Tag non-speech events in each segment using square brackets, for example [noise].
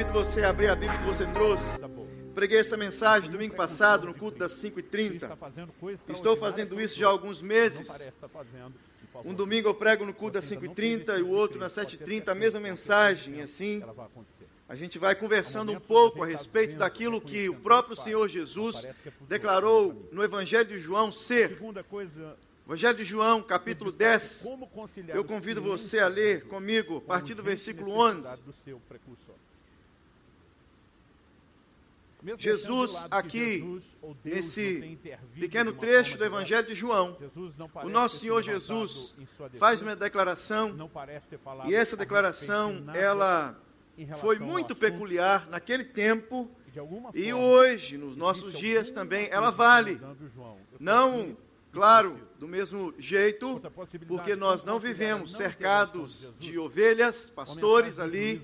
convido você a abrir a Bíblia que você trouxe. Tá. Preguei essa mensagem domingo passado no culto das Está 5h30. fazendo coisa Estou fazendo isso com já há alguns meses. Um domingo eu prego no culto das 5h30 e o outro nas 7h30, a mesma mensagem. E assim, a gente vai conversando um pouco a respeito daquilo que o próprio Senhor Jesus declarou no Evangelho de João ser. Evangelho de João, capítulo 10. como conciliar Eu convido você a ler comigo, a partir do versículo 11. necessidade do seu precursor. Mesmo Jesus, aqui, nesse pequeno trecho do Evangelho de João, o nosso Senhor Jesus faz uma declaração e essa declaração, ela foi muito peculiar naquele tempo e hoje, nos nossos dias também, ela vale. Não, claro, do mesmo jeito, porque nós não vivemos cercados de ovelhas, pastores ali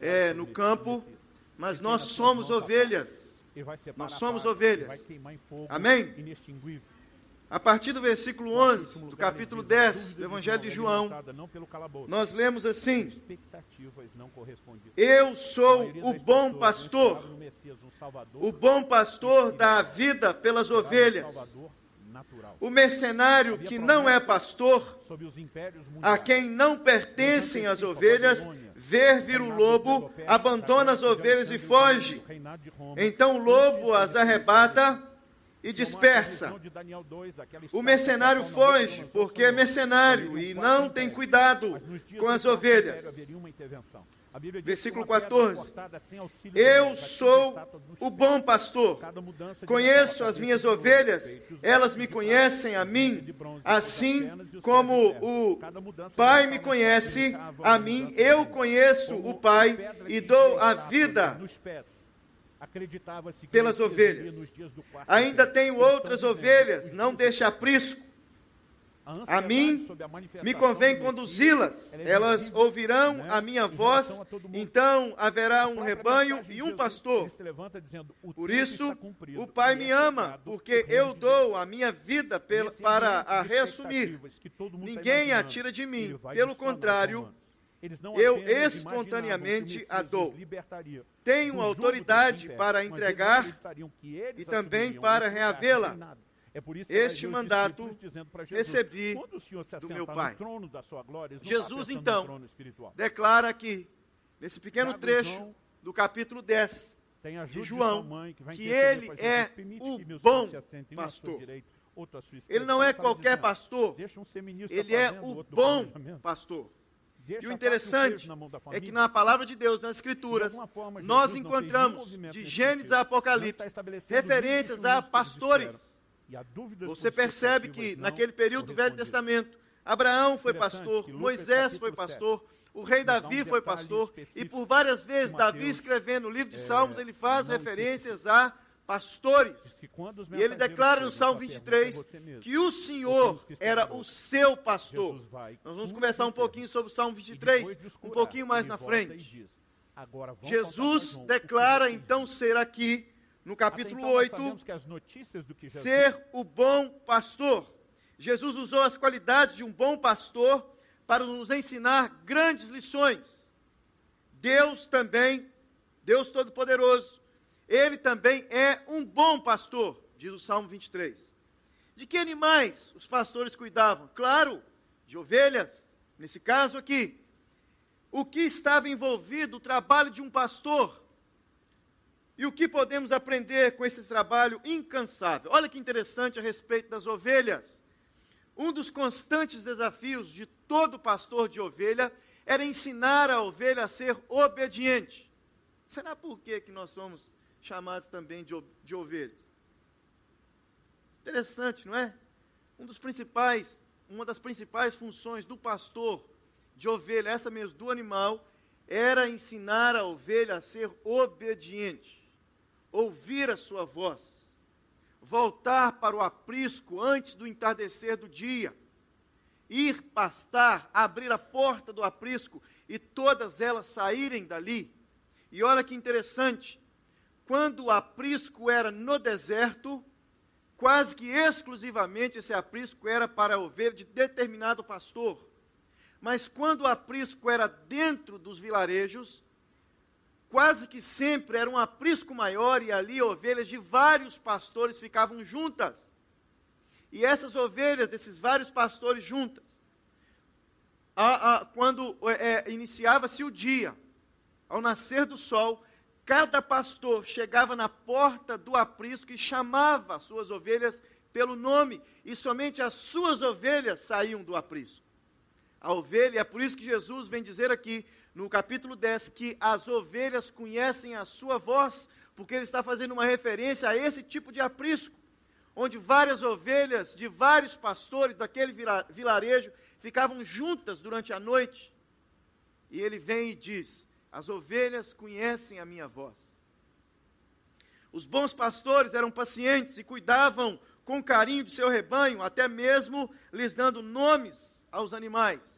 é, no campo. Mas nós somos ovelhas. Nós somos ovelhas. Amém? A partir do versículo Nosso 11 último do capítulo em vida, a 10 dúvida do Evangelho de é João, calabouço, nós lemos assim. Eu sou o bom pastor, o bom pastor dá a vida pelas ovelhas. O mercenário que não é pastor, a quem não pertencem as ovelhas, ver vir o lobo, abandona as ovelhas e foge. Então o lobo as arrebata e dispersa. O mercenário foge porque é mercenário e não tem cuidado com as ovelhas. Versículo 14. Eu sou o bom pastor. Conheço as minhas ovelhas, elas me conhecem a mim, assim como o Pai me conhece a mim, eu conheço o Pai e dou a vida pelas ovelhas. Ainda tenho outras ovelhas, não deixe aprisco. A mim me convém conduzi-las. Elas ouvirão a minha voz, então haverá um rebanho e um pastor. Por isso, o Pai me ama, porque eu dou a minha vida pela- para a reassumir. Ninguém a tira de mim. Pelo contrário, eu espontaneamente a dou. Tenho autoridade para entregar e também para reavê-la. Este mandato recebi do meu Pai. Jesus, então, declara aqui, nesse pequeno Sabe, trecho João, do capítulo 10, Tem de João, que ele é o um bom pastor. ele não é qualquer pastor, ele é o bom pastor. E o interessante é que na palavra de Deus, nas Escrituras, nós encontramos de Gênesis a Apocalipse referências a pastores. Você percebe que naquele período do Velho Testamento, Abraão foi pastor, Moisés foi pastor, o rei Davi foi pastor, e por várias vezes Davi escrevendo o livro de Salmos, ele faz referências a pastores. E ele declara no Salmo 23 que o Senhor era o seu pastor. Nós vamos conversar um pouquinho sobre o Salmo 23, um pouquinho mais na frente. Jesus declara então ser aqui, no capítulo 8, ser o bom pastor. Jesus usou as qualidades de um bom pastor para nos ensinar grandes lições. Deus também, Deus Todo-Poderoso, Ele também é um bom pastor, diz o Salmo 23. De que animais os pastores cuidavam? Claro, de ovelhas, nesse caso aqui. O que estava envolvido o trabalho de um pastor? E o que podemos aprender com esse trabalho incansável? Olha que interessante a respeito das ovelhas. Um dos constantes desafios de todo pastor de ovelha era ensinar a ovelha a ser obediente. Será por que, que nós somos chamados também de, de ovelhas? Interessante, não é? Um dos principais, uma das principais funções do pastor de ovelha, essa mesmo do animal, era ensinar a ovelha a ser obediente, ouvir a sua voz, voltar para o aprisco antes do entardecer do dia, ir pastar, abrir a porta do aprisco e todas elas saírem dali. E olha que interessante, quando o aprisco era no deserto, quase que exclusivamente esse aprisco era para ovelha de determinado pastor. Mas quando o aprisco era dentro dos vilarejos, quase que sempre era um aprisco maior e ali ovelhas de vários pastores ficavam juntas. E essas ovelhas desses vários pastores juntas, a, a, quando é, é, iniciava-se o dia, ao nascer do sol, cada pastor chegava na porta do aprisco e chamava as suas ovelhas pelo nome, e somente as suas ovelhas saíam do aprisco. A ovelha, é por isso que Jesus vem dizer aqui, no capítulo 10, que as ovelhas conhecem a sua voz, porque ele está fazendo uma referência a esse tipo de aprisco, onde várias ovelhas de vários pastores daquele vilarejo ficavam juntas durante a noite. E ele vem e diz: As ovelhas conhecem a minha voz. Os bons pastores eram pacientes e cuidavam com carinho de seu rebanho, até mesmo lhes dando nomes aos animais.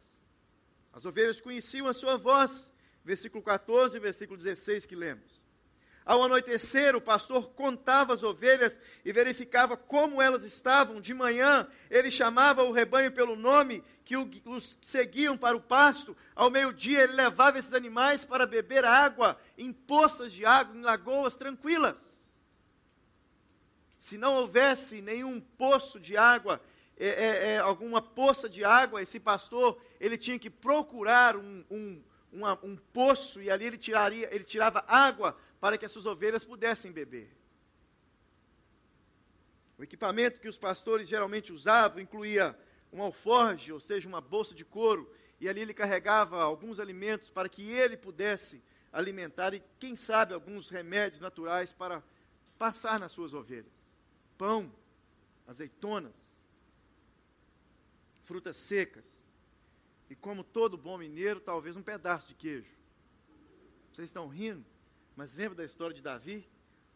As ovelhas conheciam a sua voz, versículo 14 e versículo 16 que lemos. Ao anoitecer, o pastor contava as ovelhas e verificava como elas estavam. De manhã, ele chamava o rebanho pelo nome que os seguiam para o pasto. Ao meio-dia, ele levava esses animais para beber água em poças de água, em lagoas tranquilas. Se não houvesse nenhum poço de água, é, é, é, alguma poça de água, esse pastor ele tinha que procurar um, um, uma, um poço e ali ele, tiraria, ele tirava água para que as suas ovelhas pudessem beber. O equipamento que os pastores geralmente usavam incluía um alforge, ou seja, uma bolsa de couro, e ali ele carregava alguns alimentos para que ele pudesse alimentar e, quem sabe, alguns remédios naturais para passar nas suas ovelhas pão, azeitonas, frutas secas e, como todo bom mineiro, talvez um pedaço de queijo. Vocês estão rindo, mas lembra da história de Davi?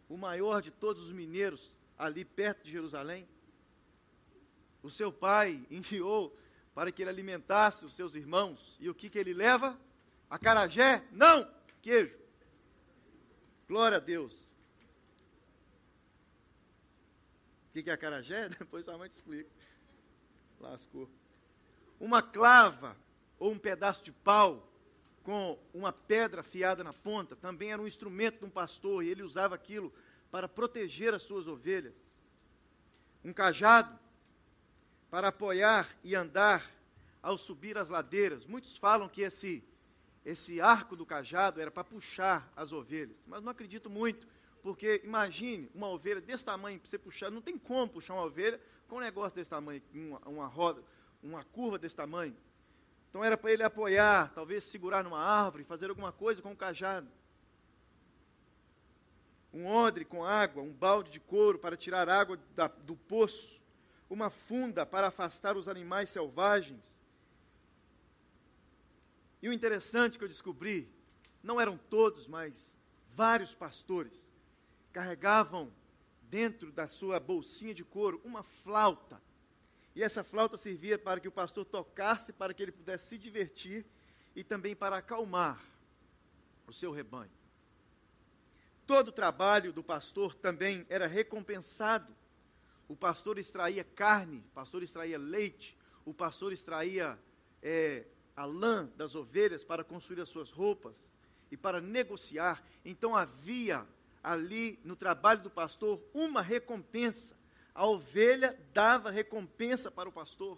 O maior de todos os mineiros ali perto de Jerusalém? O seu pai [laughs] enviou para que ele alimentasse os seus irmãos. E o que, que ele leva? A carajé? Não! Queijo. Glória a Deus. O que é acarajé? [laughs] Depois sua mãe te explica. Lascou. Uma clava ou um pedaço de pau com uma pedra afiada na ponta também era um instrumento de um pastor e ele usava aquilo para proteger as suas ovelhas. Um cajado para apoiar e andar ao subir as ladeiras. Muitos falam que esse esse arco do cajado era para puxar as ovelhas, mas não acredito muito, porque imagine uma ovelha desse tamanho para você puxar, não tem como puxar uma ovelha com um negócio desse tamanho, uma, uma roda, uma curva desse tamanho. Então era para ele apoiar, talvez segurar numa árvore, fazer alguma coisa com o um cajado. Um odre com água, um balde de couro para tirar água da, do poço, uma funda para afastar os animais selvagens. E o interessante que eu descobri, não eram todos, mas vários pastores carregavam dentro da sua bolsinha de couro uma flauta. E essa flauta servia para que o pastor tocasse, para que ele pudesse se divertir e também para acalmar o seu rebanho. Todo o trabalho do pastor também era recompensado. O pastor extraía carne, o pastor extraía leite, o pastor extraía é, a lã das ovelhas para construir as suas roupas e para negociar. Então havia ali no trabalho do pastor uma recompensa. A ovelha dava recompensa para o pastor.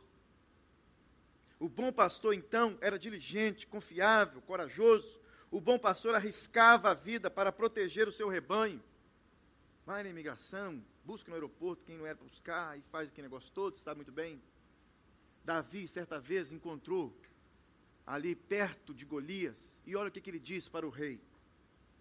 O bom pastor, então, era diligente, confiável, corajoso. O bom pastor arriscava a vida para proteger o seu rebanho. Vai na imigração, busca no aeroporto quem não era para buscar e faz aquele negócio todo, sabe muito bem. Davi, certa vez, encontrou ali perto de Golias, e olha o que, que ele disse para o rei,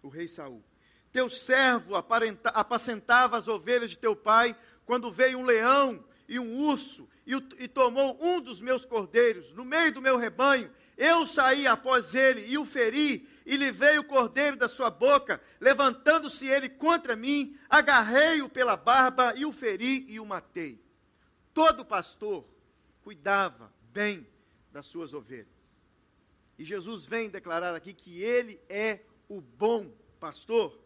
o rei Saul. Teu servo apacentava as ovelhas de teu pai, quando veio um leão e um urso e, e tomou um dos meus cordeiros no meio do meu rebanho. Eu saí após ele e o feri, e livrei o cordeiro da sua boca. Levantando-se ele contra mim, agarrei-o pela barba e o feri e o matei. Todo pastor cuidava bem das suas ovelhas. E Jesus vem declarar aqui que ele é o bom pastor.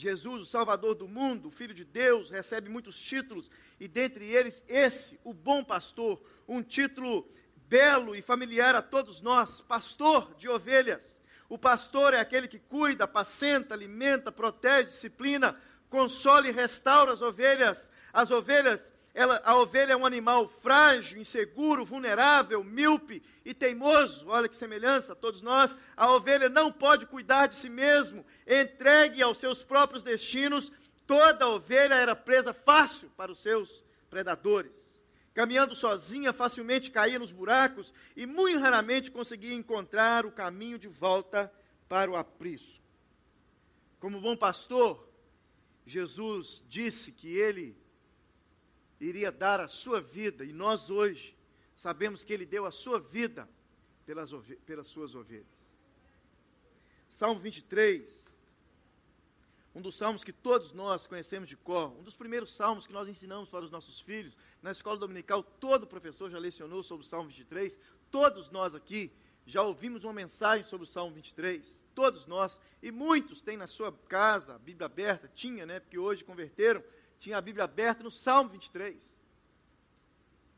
Jesus, o Salvador do mundo, o Filho de Deus, recebe muitos títulos, e dentre eles esse, o bom pastor, um título belo e familiar a todos nós, pastor de ovelhas. O pastor é aquele que cuida, apacenta, alimenta, protege, disciplina, consola e restaura as ovelhas. As ovelhas, ela, a ovelha é um animal frágil, inseguro, vulnerável, míope e teimoso. Olha que semelhança, todos nós. A ovelha não pode cuidar de si mesmo, entregue aos seus próprios destinos. Toda ovelha era presa fácil para os seus predadores. Caminhando sozinha, facilmente caía nos buracos e muito raramente conseguia encontrar o caminho de volta para o aprisco. Como bom pastor, Jesus disse que ele iria dar a sua vida, e nós hoje sabemos que ele deu a sua vida pelas, pelas suas ovelhas. Salmo 23, um dos salmos que todos nós conhecemos de cor, um dos primeiros salmos que nós ensinamos para os nossos filhos. Na escola dominical, todo professor já lecionou sobre o Salmo 23. Todos nós aqui já ouvimos uma mensagem sobre o Salmo 23. Todos nós, e muitos têm na sua casa a Bíblia aberta, tinha, né? Porque hoje converteram, tinha a Bíblia aberta no Salmo 23.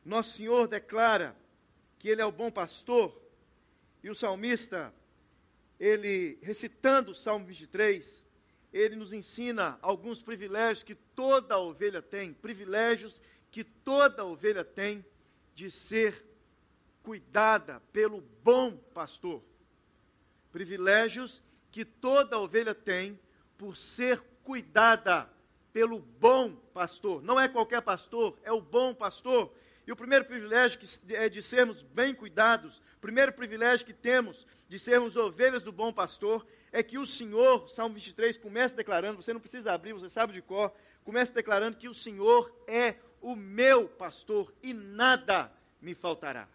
Nosso Senhor declara que Ele é o bom pastor, e o salmista, ele recitando o Salmo 23, ele nos ensina alguns privilégios que toda ovelha tem, privilégios que toda ovelha tem de ser cuidada pelo bom pastor. Privilégios que toda ovelha tem por ser cuidada pelo bom pastor. Não é qualquer pastor, é o bom pastor. E o primeiro privilégio que é de sermos bem cuidados, o primeiro privilégio que temos de sermos ovelhas do bom pastor, é que o Senhor, Salmo 23, começa declarando, você não precisa abrir, você sabe de cor, começa declarando que o Senhor é o meu pastor e nada me faltará.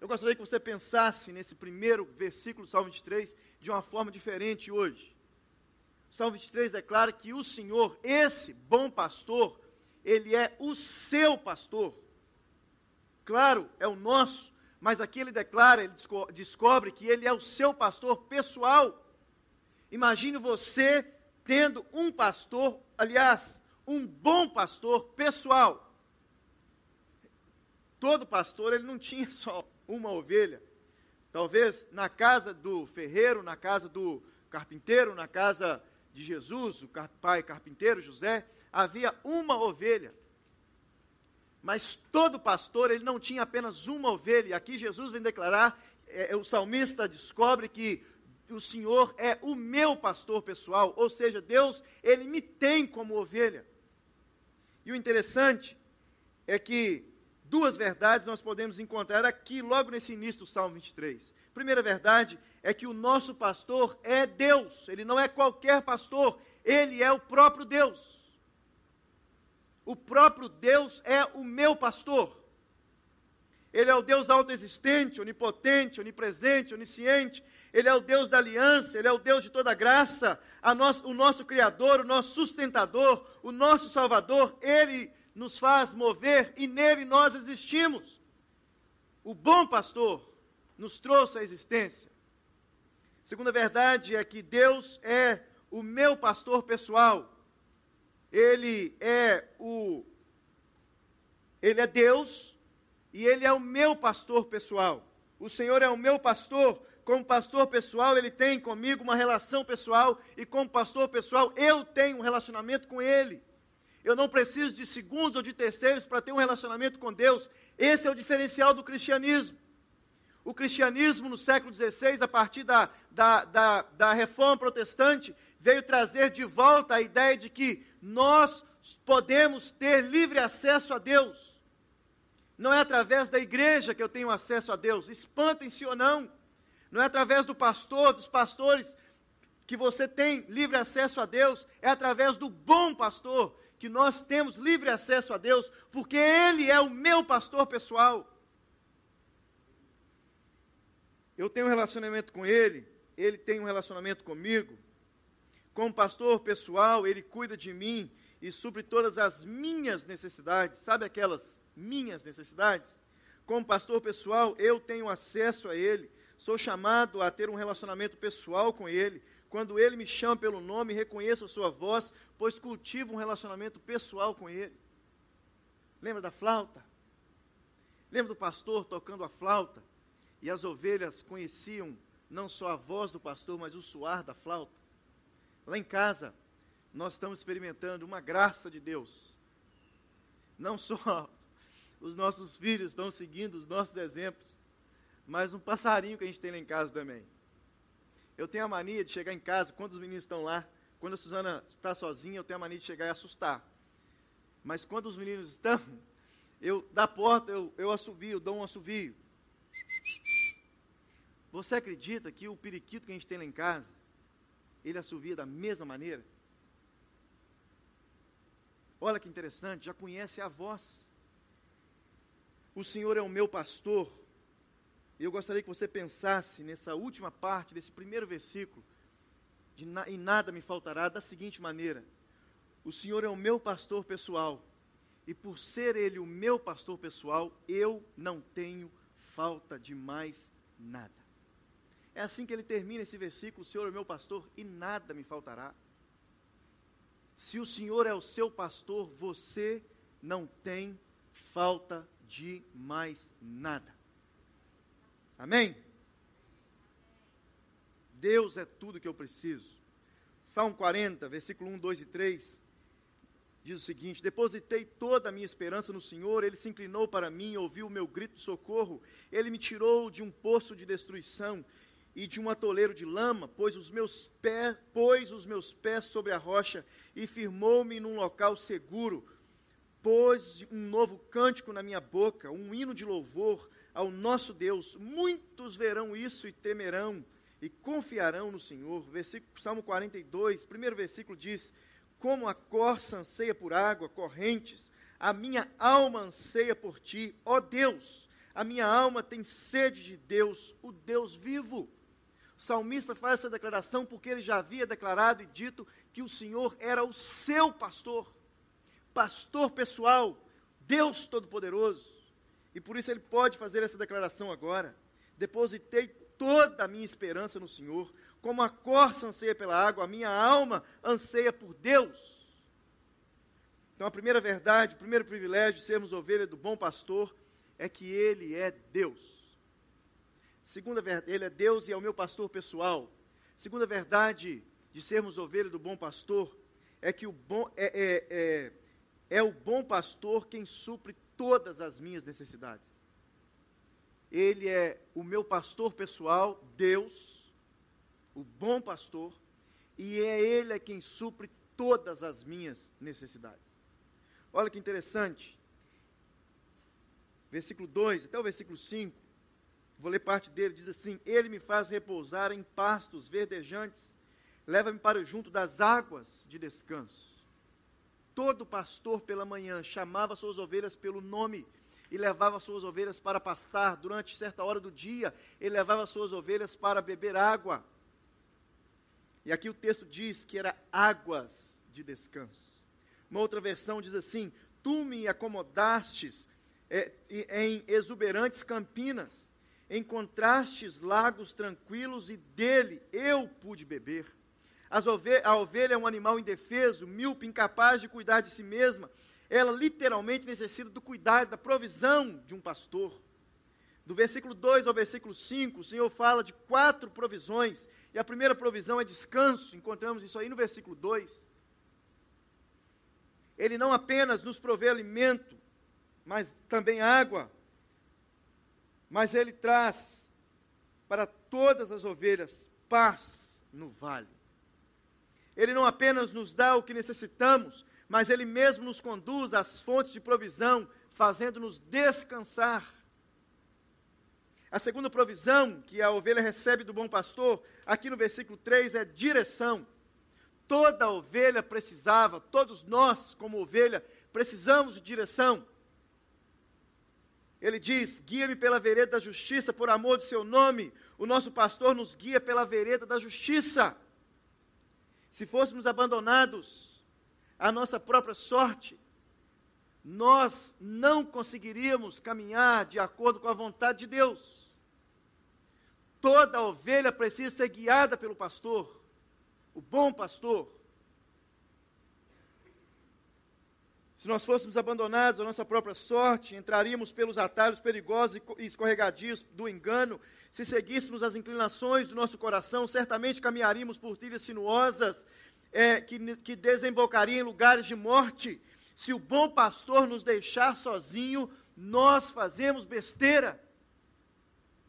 Eu gostaria que você pensasse nesse primeiro versículo do Salmo 23 de uma forma diferente hoje. Salmo 23 declara que o Senhor, esse bom pastor, ele é o seu pastor. Claro, é o nosso, mas aqui ele declara, ele descobre que ele é o seu pastor pessoal. Imagine você tendo um pastor, aliás, um bom pastor pessoal. Todo pastor, ele não tinha só uma ovelha. Talvez na casa do ferreiro, na casa do carpinteiro, na casa de Jesus, o pai carpinteiro José, havia uma ovelha. Mas todo pastor, ele não tinha apenas uma ovelha. E aqui Jesus vem declarar, é, é, o salmista descobre que o Senhor é o meu pastor pessoal, ou seja, Deus, ele me tem como ovelha. E o interessante é que duas verdades nós podemos encontrar aqui, logo nesse início do Salmo 23. Primeira verdade é que o nosso pastor é Deus, ele não é qualquer pastor, ele é o próprio Deus. O próprio Deus é o meu pastor. Ele é o Deus autoexistente, onipotente, onipresente, onisciente. Ele é o Deus da aliança, Ele é o Deus de toda graça, o nosso Criador, o nosso sustentador, o nosso Salvador. Ele nos faz mover e nele nós existimos. O bom pastor nos trouxe a existência. Segunda verdade é que Deus é o meu pastor pessoal ele é o ele é Deus e ele é o meu pastor pessoal. O Senhor é o meu pastor, como pastor pessoal, ele tem comigo uma relação pessoal e como pastor pessoal, eu tenho um relacionamento com ele. Eu não preciso de segundos ou de terceiros para ter um relacionamento com Deus. Esse é o diferencial do cristianismo. O cristianismo no século XVI, a partir da, da, da, da reforma protestante, veio trazer de volta a ideia de que nós podemos ter livre acesso a Deus. Não é através da igreja que eu tenho acesso a Deus, espantem-se ou não. Não é através do pastor, dos pastores, que você tem livre acesso a Deus, é através do bom pastor que nós temos livre acesso a Deus, porque Ele é o meu pastor pessoal. Eu tenho um relacionamento com Ele, Ele tem um relacionamento comigo. Como pastor pessoal, ele cuida de mim e supre todas as minhas necessidades. Sabe aquelas minhas necessidades? Como pastor pessoal, eu tenho acesso a ele. Sou chamado a ter um relacionamento pessoal com ele. Quando ele me chama pelo nome, reconheço a sua voz, pois cultivo um relacionamento pessoal com ele. Lembra da flauta? Lembra do pastor tocando a flauta? E as ovelhas conheciam não só a voz do pastor, mas o suar da flauta. Lá em casa, nós estamos experimentando uma graça de Deus. Não só [laughs] os nossos filhos estão seguindo os nossos exemplos, mas um passarinho que a gente tem lá em casa também. Eu tenho a mania de chegar em casa, quando os meninos estão lá, quando a Suzana está sozinha, eu tenho a mania de chegar e assustar. Mas quando os meninos estão, eu, da porta, eu, eu assovio, dou um assovio. Você acredita que o periquito que a gente tem lá em casa, ele assovia da mesma maneira? Olha que interessante, já conhece a voz. O Senhor é o meu pastor, eu gostaria que você pensasse nessa última parte desse primeiro versículo, de na, e nada me faltará, da seguinte maneira: O Senhor é o meu pastor pessoal, e por ser Ele o meu pastor pessoal, eu não tenho falta de mais nada. É assim que ele termina esse versículo: O Senhor é o meu pastor e nada me faltará. Se o Senhor é o seu pastor, você não tem falta de mais nada. Amém? Deus é tudo que eu preciso. Salmo 40, versículo 1, 2 e 3, diz o seguinte: Depositei toda a minha esperança no Senhor, Ele se inclinou para mim, ouviu o meu grito de socorro, Ele me tirou de um poço de destruição e de um atoleiro de lama, pôs os meus pés, pôs os meus pés sobre a rocha e firmou-me num local seguro. Pôs um novo cântico na minha boca, um hino de louvor ao nosso Deus. Muitos verão isso e temerão e confiarão no Senhor. Versículo, Salmo 42, primeiro versículo diz: Como a corça anseia por água, correntes, a minha alma anseia por ti, ó Deus. A minha alma tem sede de Deus, o Deus vivo. O salmista faz essa declaração porque ele já havia declarado e dito que o Senhor era o seu pastor, pastor pessoal, Deus Todo-Poderoso. E por isso ele pode fazer essa declaração agora. Depositei toda a minha esperança no Senhor, como a corça anseia pela água, a minha alma anseia por Deus. Então, a primeira verdade, o primeiro privilégio de sermos ovelha do bom pastor é que ele é Deus. Segunda verdade, ele é Deus e é o meu pastor pessoal. Segunda verdade de sermos ovelha do bom pastor é que o bom é, é, é, é o bom pastor quem supre todas as minhas necessidades. Ele é o meu pastor pessoal, Deus, o bom pastor, e é Ele é quem supre todas as minhas necessidades. Olha que interessante. Versículo 2 até o versículo 5, vou ler parte dele, diz assim: Ele me faz repousar em pastos verdejantes, leva-me para junto das águas de descanso todo pastor pela manhã chamava suas ovelhas pelo nome e levava suas ovelhas para pastar. Durante certa hora do dia, ele levava suas ovelhas para beber água. E aqui o texto diz que era águas de descanso. Uma outra versão diz assim: Tu me acomodastes é, em exuberantes campinas, encontrastes lagos tranquilos e dele eu pude beber a ovelha é um animal indefeso, míope, incapaz de cuidar de si mesma. Ela literalmente necessita do cuidado, da provisão de um pastor. Do versículo 2 ao versículo 5, o Senhor fala de quatro provisões. E a primeira provisão é descanso. Encontramos isso aí no versículo 2. Ele não apenas nos provê alimento, mas também água. Mas ele traz para todas as ovelhas paz no vale. Ele não apenas nos dá o que necessitamos, mas Ele mesmo nos conduz às fontes de provisão, fazendo-nos descansar. A segunda provisão que a ovelha recebe do bom pastor, aqui no versículo 3, é direção. Toda ovelha precisava, todos nós, como ovelha, precisamos de direção. Ele diz: guia-me pela vereda da justiça, por amor do seu nome. O nosso pastor nos guia pela vereda da justiça. Se fôssemos abandonados à nossa própria sorte, nós não conseguiríamos caminhar de acordo com a vontade de Deus. Toda ovelha precisa ser guiada pelo pastor, o bom pastor. Se nós fôssemos abandonados à nossa própria sorte, entraríamos pelos atalhos perigosos e escorregadios do engano. Se seguíssemos as inclinações do nosso coração, certamente caminharíamos por trilhas sinuosas é, que, que desembocariam em lugares de morte. Se o bom pastor nos deixar sozinho, nós fazemos besteira.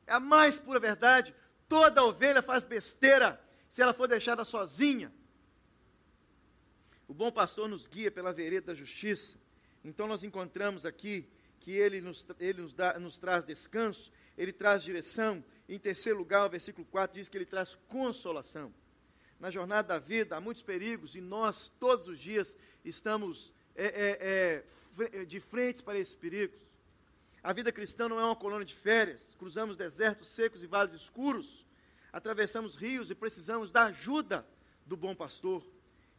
É a mais pura verdade. Toda ovelha faz besteira se ela for deixada sozinha. O bom pastor nos guia pela vereda da justiça. Então nós encontramos aqui que ele nos, ele nos, dá, nos traz descanso, ele traz direção. Em terceiro lugar, o versículo 4 diz que ele traz consolação. Na jornada da vida há muitos perigos e nós, todos os dias, estamos é, é, é, de frente para esses perigos. A vida cristã não é uma colônia de férias. Cruzamos desertos secos e vales escuros. Atravessamos rios e precisamos da ajuda do bom pastor.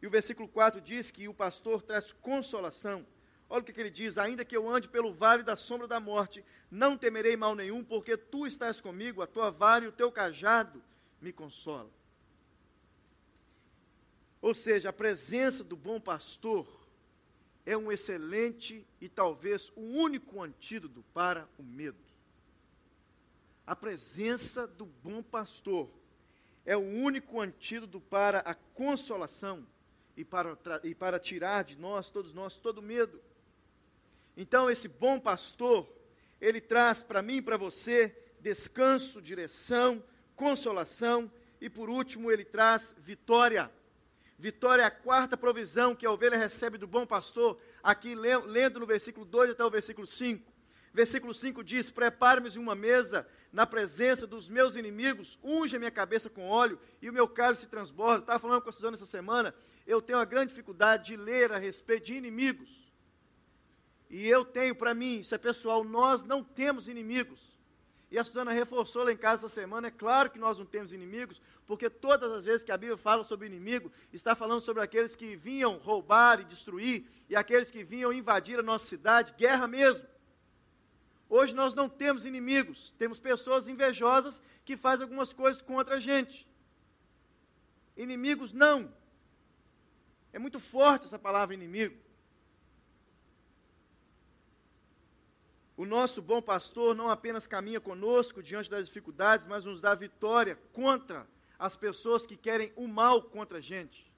E o versículo 4 diz que o pastor traz consolação. Olha o que, que, ele diz: Ainda que eu ande pelo vale da sombra da morte, não temerei mal nenhum, porque tu estás comigo, a tua vara e o teu cajado me consolam. Ou seja, a presença do bom pastor é um excelente e talvez o único antídoto para o medo. A presença do bom pastor é o único antídoto para a consolação e para, e para tirar de nós, todos nós, todo medo. Então, esse bom pastor, ele traz para mim e para você descanso, direção, consolação e, por último, ele traz vitória. Vitória é a quarta provisão que a ovelha recebe do bom pastor, aqui lendo no versículo 2 até o versículo 5. Versículo 5 diz: Prepare-me uma mesa na presença dos meus inimigos, unge a minha cabeça com óleo e o meu cálice transborda. Estava falando com a Suzana essa semana, eu tenho uma grande dificuldade de ler a respeito de inimigos. E eu tenho para mim, isso é pessoal, nós não temos inimigos. E a Suzana reforçou lá em casa essa semana, é claro que nós não temos inimigos, porque todas as vezes que a Bíblia fala sobre inimigo, está falando sobre aqueles que vinham roubar e destruir, e aqueles que vinham invadir a nossa cidade, guerra mesmo. Hoje nós não temos inimigos, temos pessoas invejosas que fazem algumas coisas contra a gente. Inimigos não. É muito forte essa palavra inimigo. O nosso bom pastor não apenas caminha conosco diante das dificuldades, mas nos dá vitória contra as pessoas que querem o mal contra a gente.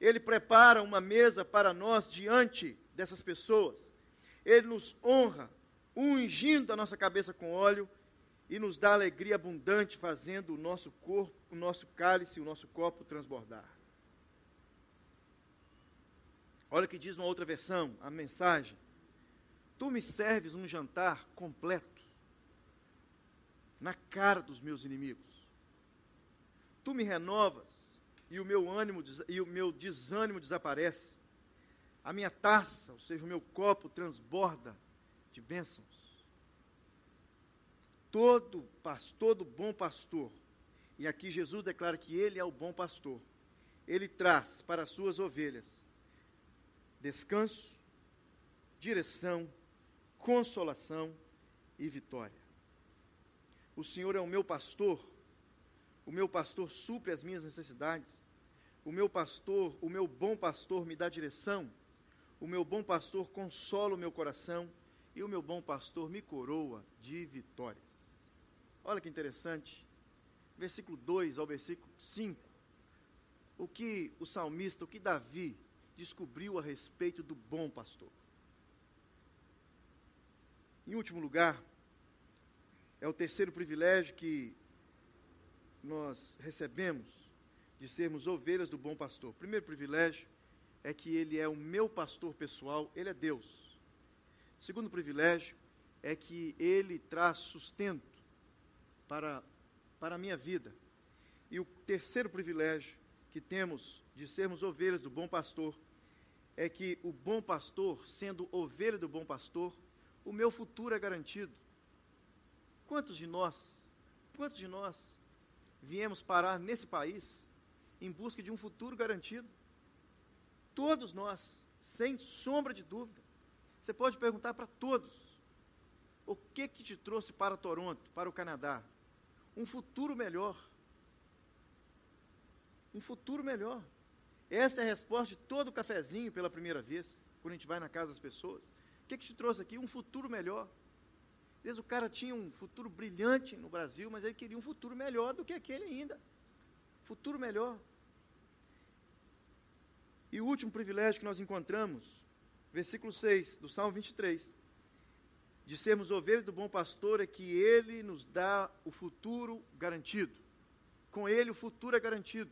Ele prepara uma mesa para nós diante dessas pessoas. Ele nos honra ungindo a nossa cabeça com óleo e nos dá alegria abundante, fazendo o nosso corpo, o nosso cálice, o nosso copo transbordar. Olha o que diz uma outra versão, a mensagem. Tu me serves um jantar completo, na cara dos meus inimigos. Tu me renovas e o meu ânimo e o meu desânimo desaparece. A minha taça, ou seja, o meu copo transborda de bênçãos. Todo pastor, todo bom pastor, e aqui Jesus declara que ele é o bom pastor, ele traz para as suas ovelhas descanso, direção, consolação e vitória. O Senhor é o meu pastor, o meu pastor supre as minhas necessidades, o meu pastor, o meu bom pastor me dá direção, o meu bom pastor consola o meu coração e o meu bom pastor me coroa de vitórias. Olha que interessante. Versículo 2 ao versículo 5. O que o salmista, o que Davi descobriu a respeito do bom pastor. Em último lugar, é o terceiro privilégio que nós recebemos de sermos ovelhas do bom pastor. Primeiro privilégio é que ele é o meu pastor pessoal, ele é Deus. Segundo privilégio é que ele traz sustento para, para a minha vida. E o terceiro privilégio que temos de sermos ovelhas do bom pastor é que o bom pastor, sendo ovelha do bom pastor, o meu futuro é garantido. Quantos de nós, quantos de nós viemos parar nesse país em busca de um futuro garantido? Todos nós, sem sombra de dúvida. Você pode perguntar para todos: o que que te trouxe para Toronto, para o Canadá? Um futuro melhor. Um futuro melhor. Essa é a resposta de todo cafezinho pela primeira vez. quando a gente vai na casa das pessoas. O que, que te trouxe aqui? Um futuro melhor. Às vezes o cara tinha um futuro brilhante no Brasil, mas ele queria um futuro melhor do que aquele ainda. Futuro melhor. E o último privilégio que nós encontramos, versículo 6 do Salmo 23, de sermos ovelhas do bom pastor, é que ele nos dá o futuro garantido. Com ele o futuro é garantido.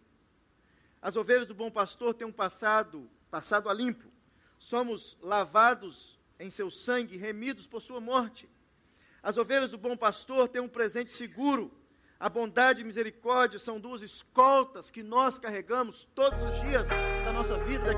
As ovelhas do bom pastor têm um passado, passado a limpo. Somos lavados em seu sangue, remidos por sua morte. As ovelhas do bom pastor têm um presente seguro. A bondade e misericórdia são duas escoltas que nós carregamos todos os dias da nossa vida.